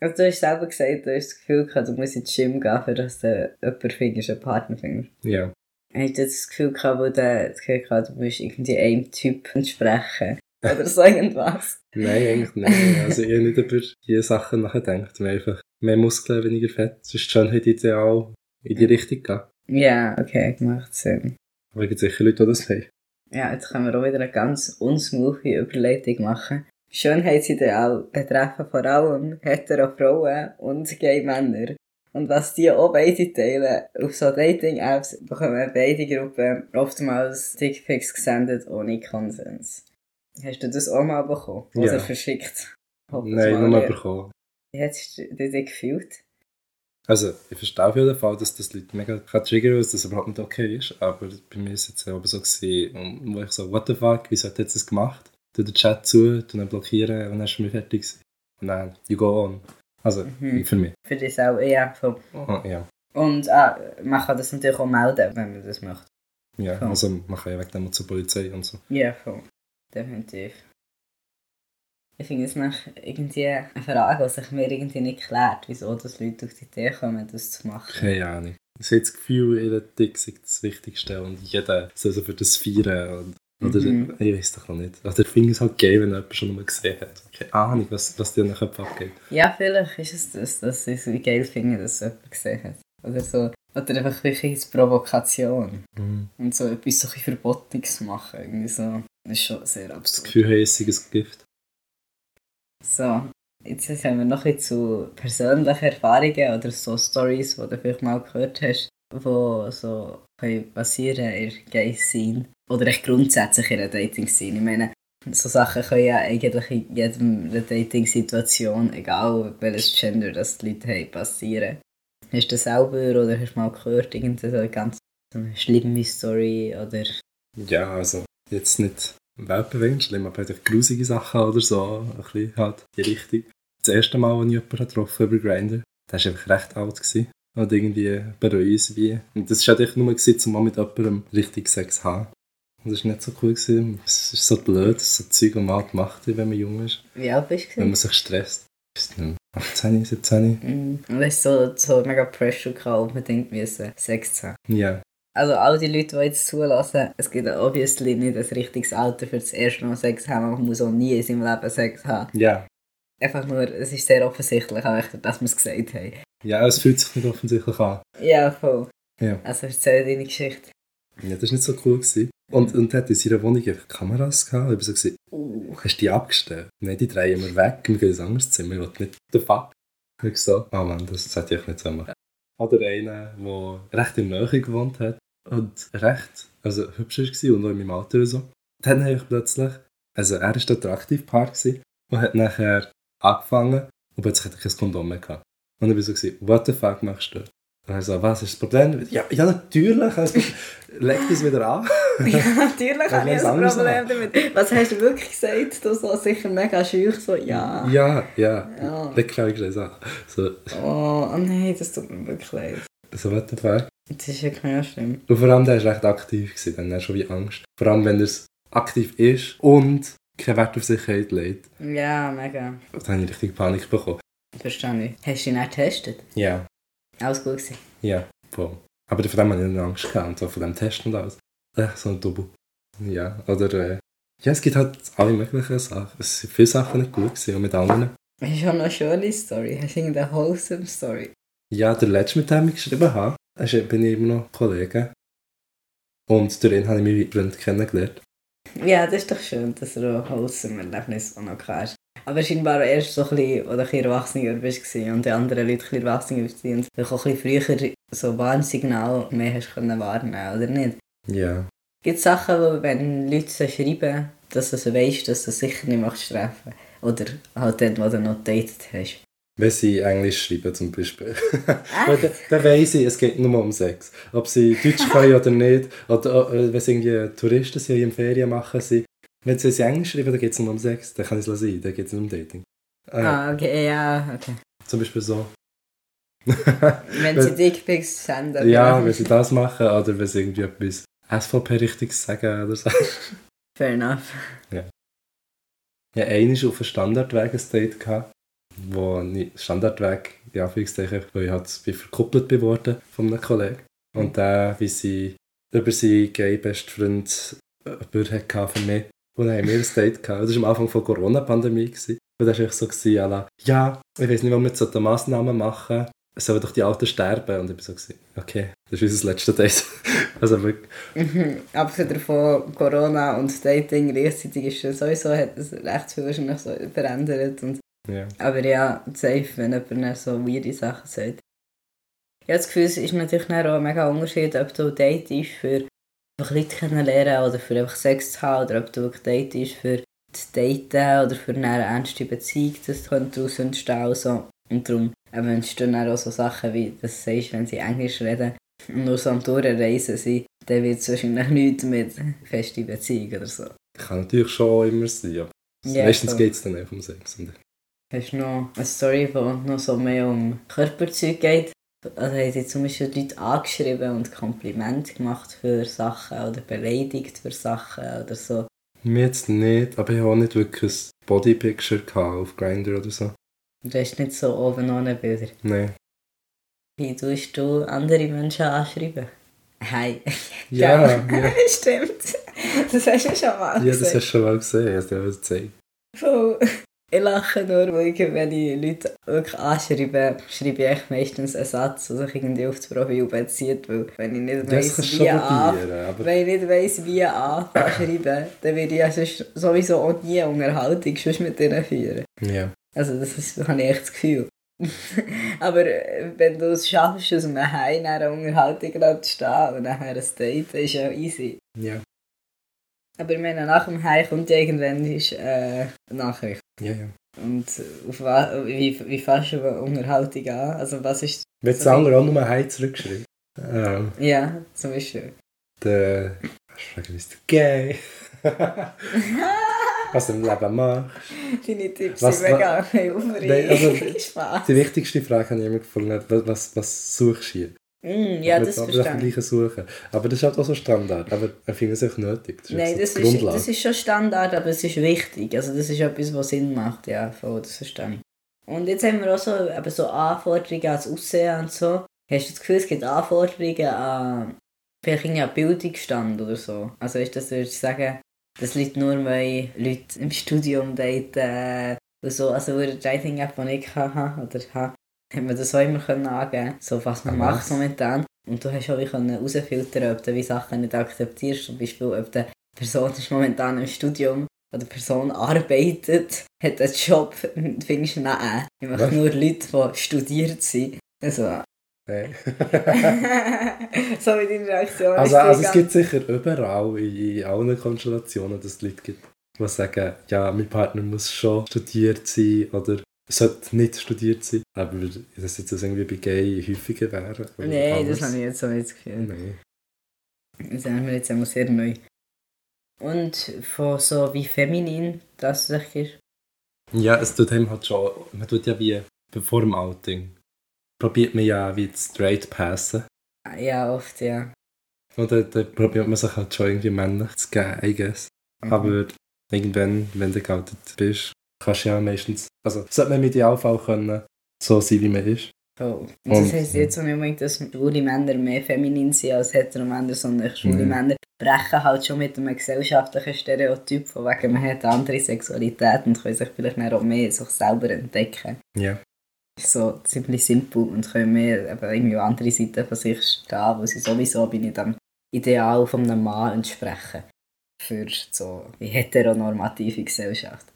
Also du hast selber gesagt, du hast das Gefühl gehabt, du musst ins Gym gehen, für dass du jemanden findest, einen Partner findest. Ja. Hast du das Gefühl gehabt, wo du das Gefühl gehabt, du musst irgendwie einem Typ entsprechen? Oder so irgendwas? [laughs] Nein, eigentlich nicht. Also ich habe nicht über diese Sachen nachgedacht. Haben einfach mehr Muskeln, weniger Fett. Das ist die Schönheit ideal in die Richtung gehen. Ja, okay, macht Sinn. Aber es gibt sicher Leute, die das haben. Ja, jetzt können wir auch wieder eine ganz unsmoothie Überleitung machen. Schönheitsideal betreffen vor allem hetero Frauen und gay Männer. Und was die auch beide teilen, auf so Dating-Apps bekommen beide Gruppen oftmals Dickpics gesendet ohne Konsens. Hast du das auch mal bekommen? Ja. Oder verschickt? Hoffe es Nein, nur bekommen. Wie hättest du dich gefühlt? Also, ich verstehe auf jeden Fall, dass das Leute mega kann triggern, dass das überhaupt nicht okay ist. Aber bei mir ist es jetzt aber so gewesen, wo ich so, what the fuck, wieso hat er jetzt das gemacht? Tu den Chat zu, tu ihn blockieren und dann ist mir fertig gewesen. Und dann, you go on. Also, Mhm. für mich. Für dich auch eher so. Oh, ja. Und ah, man kann das natürlich auch melden, wenn man das möchte. Ja, Voll. also man kann ja wegen dem auch zur Polizei und so. Ja, voll. Definitiv. Ich finde es nach irgendwie eine Frage, die sich mir irgendwie nicht klärt, wieso dass Leute auf die Idee kommen, das zu machen. Keine Ahnung. Ich habe das Gefühl, jeder Dick ist das Wichtigste und jeder soll so für das feiern. Und, oder Mhm. ich weiß doch noch nicht. Oder ich finde es halt geil, wenn jemand schon mal gesehen hat. Keine Ahnung, was, was dir in den Köpfen abgeht. Ja, vielleicht ist es das, dass ich es wie geil finde, dass jemand gesehen hat. Oder so. Oder einfach wirklich als Provokation. Mhm. Und so etwas so Verbotiges machen. Irgendwie so. Das ist schon sehr Das absurd. Gefühl, hey, es sei ein Gift. So, jetzt haben wir noch ein zu persönlichen Erfahrungen oder so Stories, die du vielleicht mal gehört hast, die so können passieren in Gay-Scene. Oder echt grundsätzlich in der Dating-Scene. Ich meine, so Sachen können ja eigentlich in jedem Dating-Situation, egal welches Gender das die Leute haben, passieren. Hast du das selber oder hast du mal gehört, irgendeine ganz schlimme Story oder... Ja, also jetzt nicht weltbewegend schlimm, aber einfach grusige Sachen oder so. Ein bisschen halt die Richtung. Das erste Mal, als ich jemanden getroffen habe über Grindr, der war einfach recht alt. Gewesen. Und irgendwie bei uns wie. Und das war einfach nur, gewesen, um mal mit jemandem richtig Sex zu haben. Und das war nicht so cool. Gewesen. Es ist so blöd, so Zeug, das man halt macht, wenn man jung ist. Wie alt bist du? Wenn man sich stresst. Weiß nicht mehr, 18, 17? Mhm. Und es ist so, so mega Pressure gehabt, unbedingt müssen Sex zu haben. Ja. Also all die Leute, die jetzt zulassen, es gibt obviously nicht ein richtiges Alter für das erste Mal Sex haben. Man muss auch nie in seinem Leben Sex haben. Ja. Einfach nur, es ist sehr offensichtlich, auch echt, dass wir es gesagt haben. Ja, es fühlt sich nicht offensichtlich an. Ja, voll. Ja. Also erzähl deine Geschichte. Ja, das war nicht so cool. Gewesen. Und, und hat in seiner Wohnung einfach Kameras gehabt. Ich war so, gewesen, oh, hast du die abgestellt? Nein, die drehen wir weg. Wir gehen in ein anderes Zimmer. Ich will nicht, the fuck? Ich so, oh Mann, das hätte ich nicht so machen. Oder einer, der recht in der Nähe gewohnt hat und recht, also hübsch war und auch in meinem Alter und so. Dann habe ich plötzlich, also er war dort der Aktivpart gewesen und hat nachher angefangen und plötzlich hatte ich kein Kondom mehr gehabt. Und ich war so, gewesen, what the fuck machst du? Und er so, was ist das Problem? Ja, ja natürlich, also, [laughs] leg das wieder an. [laughs] ja, natürlich [laughs] habe ich ein Problem damit. Was hast du wirklich gesagt? Du so sicher mega schüch, so ja. Ja, ja. Ja. Leg gleich gesagt. So, Oh, oh nein, das tut mir wirklich leid. So what the fuck? Das ist wirklich mega schlimm. Und vor allem, der war recht aktiv, gewesen, dann hat er schon wie Angst. Vor allem, wenn er aktiv ist und keinen Wert auf Sicherheit legt. Ja, mega. Dann habe ich richtig Panik bekommen. Verstehe ich. Hast du ihn auch getestet? Ja, Alles gut gewesen? ja, voll. Aber von dem habe ich Angst gehabt, so von dem Test und alles. Äh, so ein Double. Ja, oder, äh, ja, es gibt halt alle möglichen Sachen. Es sind viele Sachen nicht gut gewesen, und mit anderen. Hast du schon eine schöne Story? Hast du irgendeine wholesome Story? Ja, der letzte, mit dem ich geschrieben habe, ist- bin ich immer noch Kollege. Und durch ihn habe ich meinen Freund kennengelernt. Ja, das ist doch schön, dass du auch wholesome Erlebnis auch noch hast. Aber scheinbar erst so ein bisschen, oder ein bisschen erwachsener bist und die anderen Leute ein bisschen erwachsener waren und du auch ein bisschen früher so Warnsignal mehr hast können wahrnehmen oder nicht? Ja. Gibt es Sachen, wo wenn Leute so schreiben, dass du so weißt, dass du sicher nicht machst treffen Oder halt dort, wo du noch datet hast? Wenn sie Englisch schreiben zum Beispiel. Dann, dann weiss ich, es geht nur um Sex. Ob sie Deutsch können oder nicht. Oder äh, wenn sie irgendwie Touristen sind, in Ferien machen, sie, wenn sie Englisch schreiben, dann geht es nur um Sex. Dann kann ich es sein, dann geht es nur um Dating. Äh, ah, okay, ja, okay. Zum Beispiel so. wenn sie Dickpics senden. Ja, wenn sie das machen oder wenn sie irgendwie etwas SVP-Richtiges sagen oder so. Fair enough. Ja. Ja, einmal auf einem Standardweg ein Date gehabt wo nicht Standardweg, in Anführungszeichen, weil ich halt verkuppelt geworden von einem Kollegen. Und der, wie sie über seinen gay-Bestfreund Bürger hatte von mir. Und dann haben wir ein Date gehabt. Das war am Anfang der Corona-Pandemie. Und dann war ich so, gewesen, ja, ich weiß nicht, warum wir so Massnahmen machen. Sollen doch die Alten sterben? Und ich war so, okay, das ist unser letztes Date. [laughs] also wirklich. Mhm. Abgesehen davon, Corona und Dating gleichzeitig ist sowieso, hat es recht viel wahrscheinlich so verändert. Und ja. Aber ja, safe, wenn jemand so weirde Sachen sagt. Ich habe das Gefühl, es ist natürlich auch ein mega Unterschied, ob du Date ist für einfach Leute kennenlernen oder für einfach Sex zu haben oder ob du wirklich Date ist für das Daten oder für eine ernste Beziehung, das könnte daraus entstehen. Also. Und darum eben entstehen dann auch so Sachen wie, dass du sagst, wenn sie Englisch reden und nur so am Durchreisen sind, dann wird es wahrscheinlich [laughs] nichts mit fester Beziehung oder so. Kann natürlich schon immer sein, aber yeah, meistens so. geht es dann einfach um Sex. Hast du noch eine Story, die noch so mehr um Körperzeug geht? Also haben sie zum Beispiel Leute angeschrieben und Komplimente gemacht für Sachen oder beleidigt für Sachen oder so? Mir jetzt nicht, aber ich habe auch nicht wirklich ein Bodypicture auf Grindr oder so. Du hast nicht so oben ohne Bilder? Nein. Wie tust du andere Menschen anschreiben? Hi. Ja, ja. [laughs] Stimmt. Das hast du schon mal gesehen. Ja, das hast du schon mal gesehen. Ich habe es dir Voll. Ich lache nur, weil ich, wenn ich Leute wirklich anschreibe, schreibe ich meistens einen Satz, der sich irgendwie auf das Profil bezieht, weil wenn ich nicht weiss, wie an, wenn ich nicht weiss, wie schreiben, dann würde ich also sowieso auch nie Unterhaltung mit ihnen führen. Ja. Also das, ist, habe ich echt das Gefühl. [laughs] Aber äh, wenn du es schaffst, aus einem Heim eine Unterhaltung zu stehen und nachher ein Date, ist ja easy. Ja. Aber ich meine, nach dem Heim kommt irgendwann ist, äh, eine Nachricht. Ja, ja. Und auf was, wie, wie fährst du eine Unterhaltung an? Also was ist... Wird das andere auch nur Heim zurückgeschrieben? Ähm, ja, zum Beispiel. Der... Ich frage, ist du gay? [laughs] was du im Leben machst. Deine Tipps was, sind mega aufregend. Also. [laughs] Die wichtigste Frage habe ich immer gefunden, was, was, was suchst du hier? Mm, ja, das verstehe ich. suchen. Aber das ist halt auch so Standard. Aber ich finde es echt nötig. Das Nein, das, ist, das ist schon Standard, aber es ist wichtig. Also das ist etwas, was Sinn macht. Ja, voll, das verstehe ich. Und jetzt haben wir auch so, eben so Anforderungen ans Aussehen und so. Hast du das Gefühl, es gibt Anforderungen an vielleicht einen Bildungsstand oder so? Also ist das, würdest du sagen, das liegt nur, weil Leute im Studium daten äh, oder so, also eine Dating-App, die ich habe oder habe, hat man das auch immer können angeben so was man Aha. macht momentan. Und du hast auch herausfiltern ob du wie Sachen nicht akzeptierst. Zum Beispiel, ob die Person ist momentan im Studium oder die Person arbeitet, hat einen Job, [laughs] findest du nein. Ich mache nur Leute, die studiert sind. Also, Hey. [laughs] so wie deine Reaktion also, also es gibt sicher überall in, in allen Konstellationen, dass es Leute gibt, die sagen, ja, mein Partner muss schon studiert sein oder sollte nicht studiert sein. Aber das jetzt irgendwie bei Gay häufiger wäre. Nein, das habe ich jetzt so nicht das Gefühl. Nein. Das haben wir jetzt einmal sehr neu. Und von so wie feminin das sich ist? Ja, es tut einem halt schon, man tut ja wie vor dem Outing, probiert man ja wie straight passen. Ja, oft, ja. Und dann, dann probiert man sich halt schon irgendwie männlich zu geben, I guess. Mhm. Aber irgendwann, wenn du geoutet bist, kannst du ja meistens, also sollte man im Idealfall können, so sein, wie man ist. Oh. Und das heisst jetzt nicht unbedingt, dass schwule Männer mehr feminin sind als hetero Männer, sondern schwule mhm. Männer brechen halt schon mit einem gesellschaftlichen Stereotyp, von wegen man hat eine andere Sexualität und können sich vielleicht auch mehr sich selber entdecken. Ja. So ziemlich simpel und können mehr eben irgendwie andere Seiten von sich stehen, wo sie sowieso bei nicht dem Ideal von einem Mann entsprechen. für so die heteronormative Gesellschaft.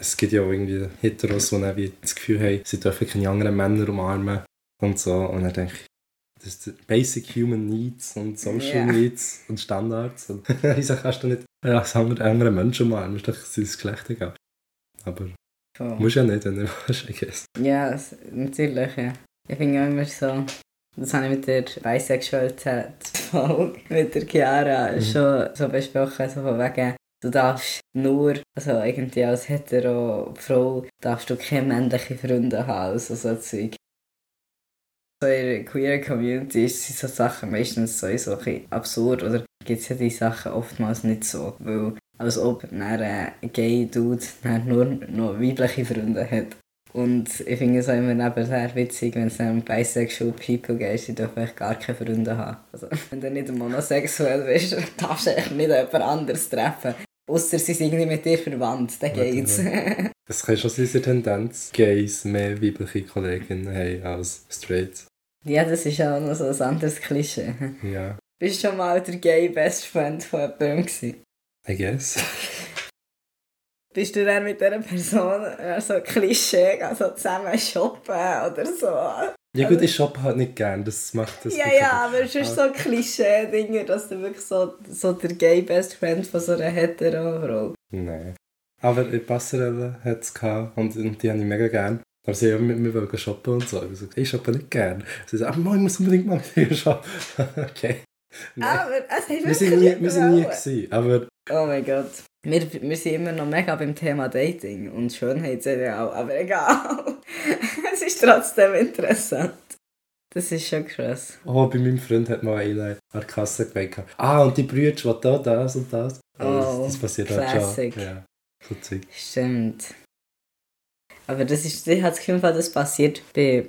Es gibt ja auch irgendwie Heteros, die dann das Gefühl haben, sie dürfen keine anderen Männer umarmen und so. Und dann denke ich, das sind Basic Human Needs und Social Ja. Needs und Standards. Und [laughs] wieso kannst du nicht als andere, Menschen umarmen? Ist doch das Geschlecht egal. Aber Voll. musst ja nicht, wenn du willst, I guess. Ja, natürlich, ja. Ich finde auch immer so, das habe ich mit der Bisexualität-Folge [laughs] mit der Chiara Mhm. schon so besprochen, so von wegen, du darfst nur, also irgendwie als hetero Frau, darfst du keine männlichen Freunde haben, also so Zeug. So in der queer Community sind so Sachen meistens sowieso ein absurd oder gibt es ja die Sachen oftmals nicht so, weil als ob ein gay Dude nur noch weibliche Freunde hat. Und ich finde es auch immer nebenher witzig, wenn es um bisexual people geht, die dürfen echt gar keine Freunde haben. Also, wenn du nicht monosexuell bist, [laughs] darfst du echt nicht jemand anderes treffen. Ausser sie sind irgendwie mit dir verwandt, dann geht's. [laughs] Es kann schon dass Tendenz Gays mehr weibliche Kolleginnen haben als Straight. ja, das ist auch noch so ein anderes Klischee. Ja, Bist du schon mal der gay Best Friend von jemandem gewesen? I guess. Bist du dann mit dieser Person äh, so Klischee, also zusammen shoppen oder so? Ja gut, ich shoppe halt nicht gern, das macht das Ja, ja, aber es ist so Klischee-Dinge, dass du wirklich so, so der gay Best Friend von so einer hetero. Nein. Aber in Passerelle hat es gehabt und, und die habe ich mega gern. Aber sie haben mit mir wollen shoppen und so. Ich habe gesagt, ich shoppe nicht gern. Sie sagen, aber ich muss unbedingt mal mit dir shoppen. [laughs] okay. Nein. Aber es hat wir sind nie, wir sind nie gewesen, aber Oh mein Gott. Wir, wir sind immer noch mega beim Thema Dating und Schönheitsideal, aber egal. [laughs] es ist trotzdem interessant. Das ist schon krass. oh, bei meinem Freund hat mal einer an der Kasse gemeint. Ah, und die Brüder, die da, das und das. Oh, das, das passiert halt classic. schon. Ja, so. Stimmt. Aber das ist, ich habe das Gefühl, das passiert bei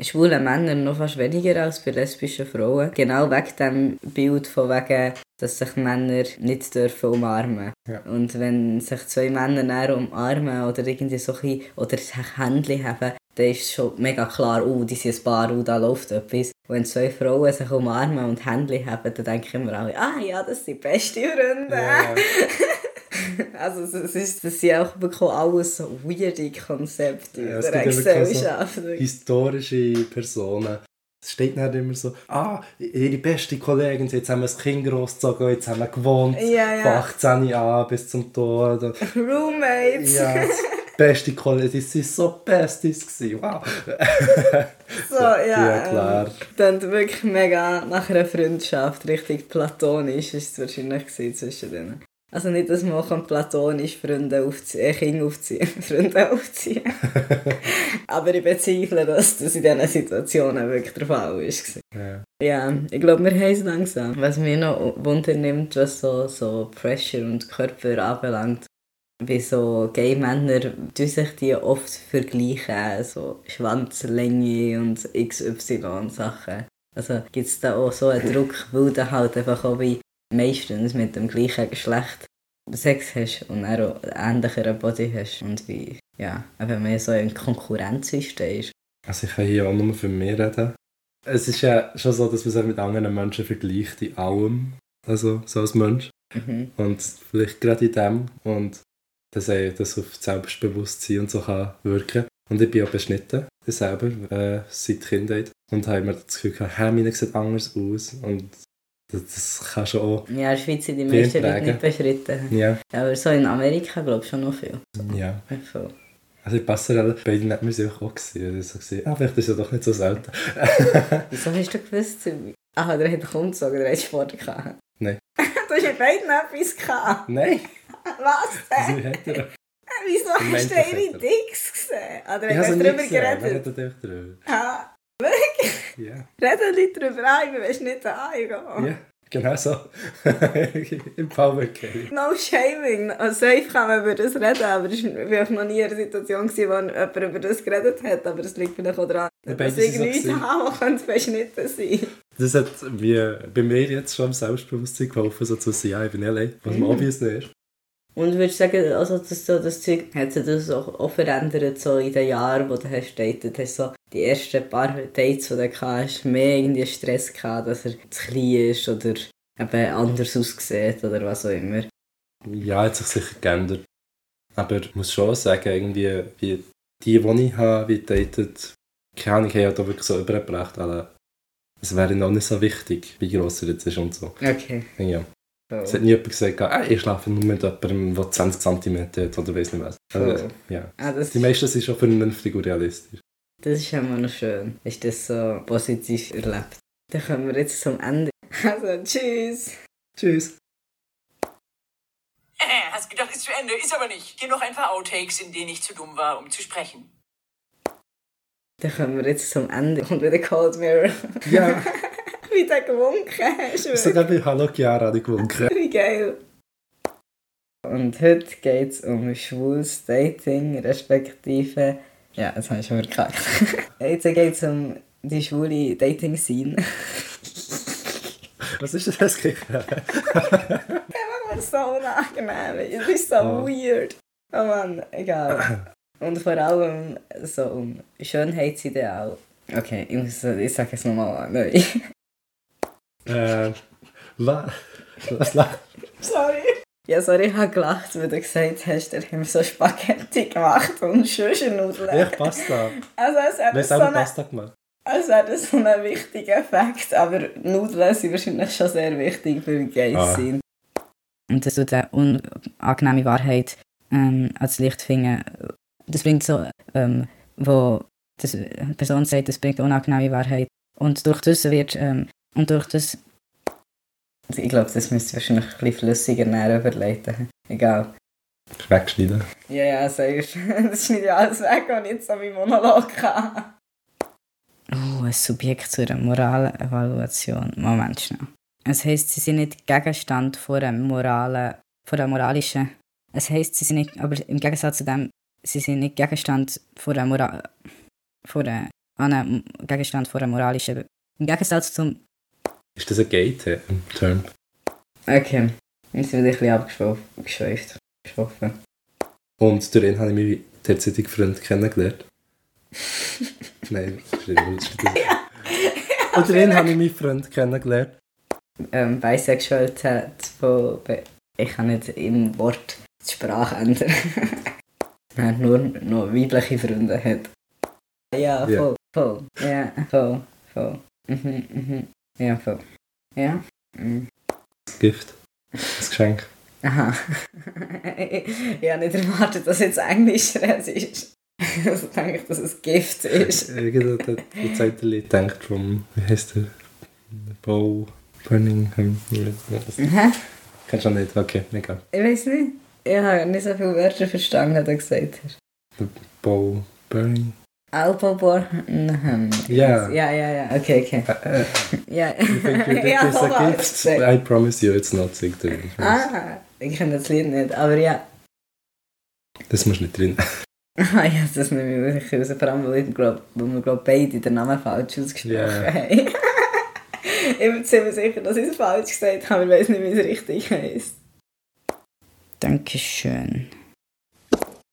schwulen Männern noch fast weniger als bei lesbischen Frauen. Genau wegen dem Bild von wegen, dass sich Männer nicht dürfen umarmen Ja. Und wenn sich zwei Männer dann umarmen oder irgendwie so ein oder sich Händchen haben, dann ist schon mega klar, oh, die sind ein Paar, oh, da läuft etwas. Und wenn zwei Frauen sich umarmen und Händchen haben, dann denken immer alle, ah ja, das sind beste Freunde. Ja. [laughs] [laughs] Also es, ist, das sind auch wirklich alles so weirde Konzepte Ja, der Gesellschaft. historische Personen. Es steht dann immer so, ah, ihre beste Kollegin, sie hat zusammen ein Kind großgezogen, jetzt haben wir gewohnt, Ja, ja. von 18 an bis zum Tod. Roommates. Ja, das [laughs] beste Kollegin, die waren so Besties, gewesen, wow. [laughs] So, ja, Ja, klar. Ähm, dann wirklich mega nach einer Freundschaft, richtig platonisch ist es wahrscheinlich gewesen zwischen denen. Also nicht, dass man platonisch Freunde aufziehen, äh, Kinder aufziehen, [laughs] Freunde aufziehen. [laughs] Aber ich bezweifle, dass das in diesen Situationen wirklich der Fall ist. Ja. Ja, ich glaube, wir haben es langsam. Was mich noch wundernimmt, was so, so Pressure und Körper anbelangt, wie so gay Männer tun sich die oft vergleichen, so Schwanzlänge und XY und Sachen. Also gibt es da auch so einen Druck, weil du halt einfach auch wie meistens mit dem gleichen Geschlecht Sex hast und dann auch einen ähnlicheren Body hast und wie, ja, wenn man so in Konkurrenz stehst. Also ich kann hier auch nur für mich reden. Es ist ja schon so, dass man sich mit anderen Menschen vergleicht in allem. Also so als Mensch. Mhm. Und vielleicht gerade in dem. Und dass er das auf das Selbstbewusstsein und so kann wirken. Und ich bin auch beschnitten, ich selber, äh, seit Kindheit. Und habe immer das Gefühl gehabt, hey, meine sieht anders aus. Und das, das kann schon auch. Ja, in der Schweiz sind die meisten Leute nicht beschritten. Ja, Aber so in Amerika glaube ich schon noch viel. ja. Voll. Also in Passerelle, bei ihnen hat man sie auch gesehen. Also so gesehen, ah, vielleicht ist ja doch nicht so selten. [laughs] Wieso hast du gewusst? Ah, der hat umgezogen, der hat Sport gehabt. Nein. [laughs] du hast mit beiden etwas gehabt. Nein, [laughs] Was denn? hat er. Wieso hast du er ihre Dicks gesehen? Der Ich hat habe gesehen, wer geredet. hat er drüber? Ah, Ja. reden Leute drüber ein, wir willst nicht heimgehen. Ja, genau so. [laughs] Im Power Game. No shaming. Also safe kann man über das reden, aber ich war noch nie in einer Situation, wo jemand über das geredet hat. Aber es liegt vielleicht auch daran, Ja, dass ich nichts habe, könnte beschnitten sein. Das hat mir bei mir jetzt schon am Selbstbewusstsein geholfen, so zu sagen, ja, ich bin allein, was mir obvious nicht ist. Und würdest du sagen, also das, so, das Zeug hat sich das auch, auch verändert so in den Jahren, wo du hast datet, hast so die ersten paar Dates, die du hast, mehr irgendwie Stress gehabt, dass er zu klein ist oder eben anders aussieht oder was auch immer. Ja, hat sich sicher geändert. Aber ich muss schon sagen, irgendwie, wie die, die ich habe, wie datet, keine Ahnung, ich habe da wirklich so übergebracht, aber es wäre noch nicht so wichtig, wie gross er jetzt ist und so. Okay. Ja. So. Es hat nie jemand gesagt, ah, ich schlafe nur mit jemandem, der 20 cm hat oder weiss nicht was. Also, ja. Ah, das, Die meisten sind schon vernünftig und realistisch. das ist immer noch schön. Ist das so positiv erlebt. Dann kommen wir jetzt zum Ende. Also, tschüss. Tschüss. Äh, hast gedacht, ist zu Ende, ist aber nicht. Hier noch ein paar Outtakes, in denen ich zu dumm war, um zu sprechen. Dann kommen wir jetzt zum Ende. Und wieder Cold Mirror. Ja, [laughs] [laughs] Wie du gewunken hast. sogar bei Hallo Chiara habe ich gewunken. Wie geil. Und heute geht es um schwules Dating, respektive. Ja, jetzt habe ich schon verkackt. [laughs] Jetzt geht es um die schwule Dating-Scene. Was ist das jetzt? Das ist so unangenehm. Es ist so Oh. weird. Oh Mann, egal. [coughs] Und vor allem so um Schönheitsideal. Okay, ich, muss, ich sage es nochmal neu. Äh, was? Was lacht? Sorry. Ja, sorry, ich habe gelacht, weil du gesagt hast, er hat so Spaghetti gemacht und Schüsselnudeln. Ich Pasta. Also es hat so selber ein, Pasta gemacht? als wäre das so ein wichtiger Fakt, aber Nudeln sind wahrscheinlich schon sehr wichtig für Gays Ah. sein. Und dass du die unangenehme Wahrheit ähm, als Licht finden, das bringt so, ähm, wo das, eine Person sagt, das bringt unangenehme Wahrheit. Und durch das wird, ähm, und durch das, ich glaube, das müsste ich wahrscheinlich ein bisschen flüssiger näher überleiten. Egal. Wegschneiden. Ja, ja, safe. [laughs] Das schneide ich alles weg, was ich jetzt so meinen Monolog habe. Oh, ein Subjekt zu einer Moralevaluation. Moment schnell. Es heisst, sie sind nicht Gegenstand von einer moralen, von einer moralischen. Es heisst, sie sind nicht, aber im Gegensatz zu dem, sie sind nicht Gegenstand von einer Moral, von an einem Gegenstand von einer moralischen. Im Gegensatz zum. Ist das ein Gay-Term? Okay. Jetzt bin ich ein bisschen abgeschweift. Geschweift. Und durch ihn habe ich meinen derzeitigen Freund kennengelernt. [laughs] Nein, das ist nicht. Und durch ihn habe ich meinen Freund kennengelernt. ähm, Bisexualität von... Ich kann nicht im Wort die Sprache ändern. [laughs] Wenn er nur noch weibliche Freunde hat. Ja, Ja. voll, voll. Ja, voll, voll. Mhm, mhm. Ja, voll. Ja? Mhm. Das Gift. Das Geschenk. Aha. [laughs] ich habe nicht erwartet, dass jetzt Englisch ist. Also denke ich, dass es Gift ist. [laughs] Irgendwo hat der zweite Lied denkt vom, wie heißt der? Bow Birmingham. Hä? Kennst du nicht? Okay, egal. Ich weiß nicht. Ich habe nicht so viele Wörter verstanden, was du gesagt hast. Bow Burning. Alpobor? Nein. Ja. Ja, ja, ja. Okay, okay. Uh, Ja. you think you [laughs] Ja, think it's voll a was gift? I promise you it's not, er. Ah, ich kenne das Lied nicht, aber ja. Das musst du nicht drin. [laughs] Ah, ja, das nehme ich wirklich raus. Vor allem, weil, wir glaub, beide den Namen falsch ausgesprochen Ja. haben. [laughs] ich bin ziemlich sicher, dass ich es falsch gesagt habe, aber ich weiß nicht, wie es richtig heisst. Dankeschön.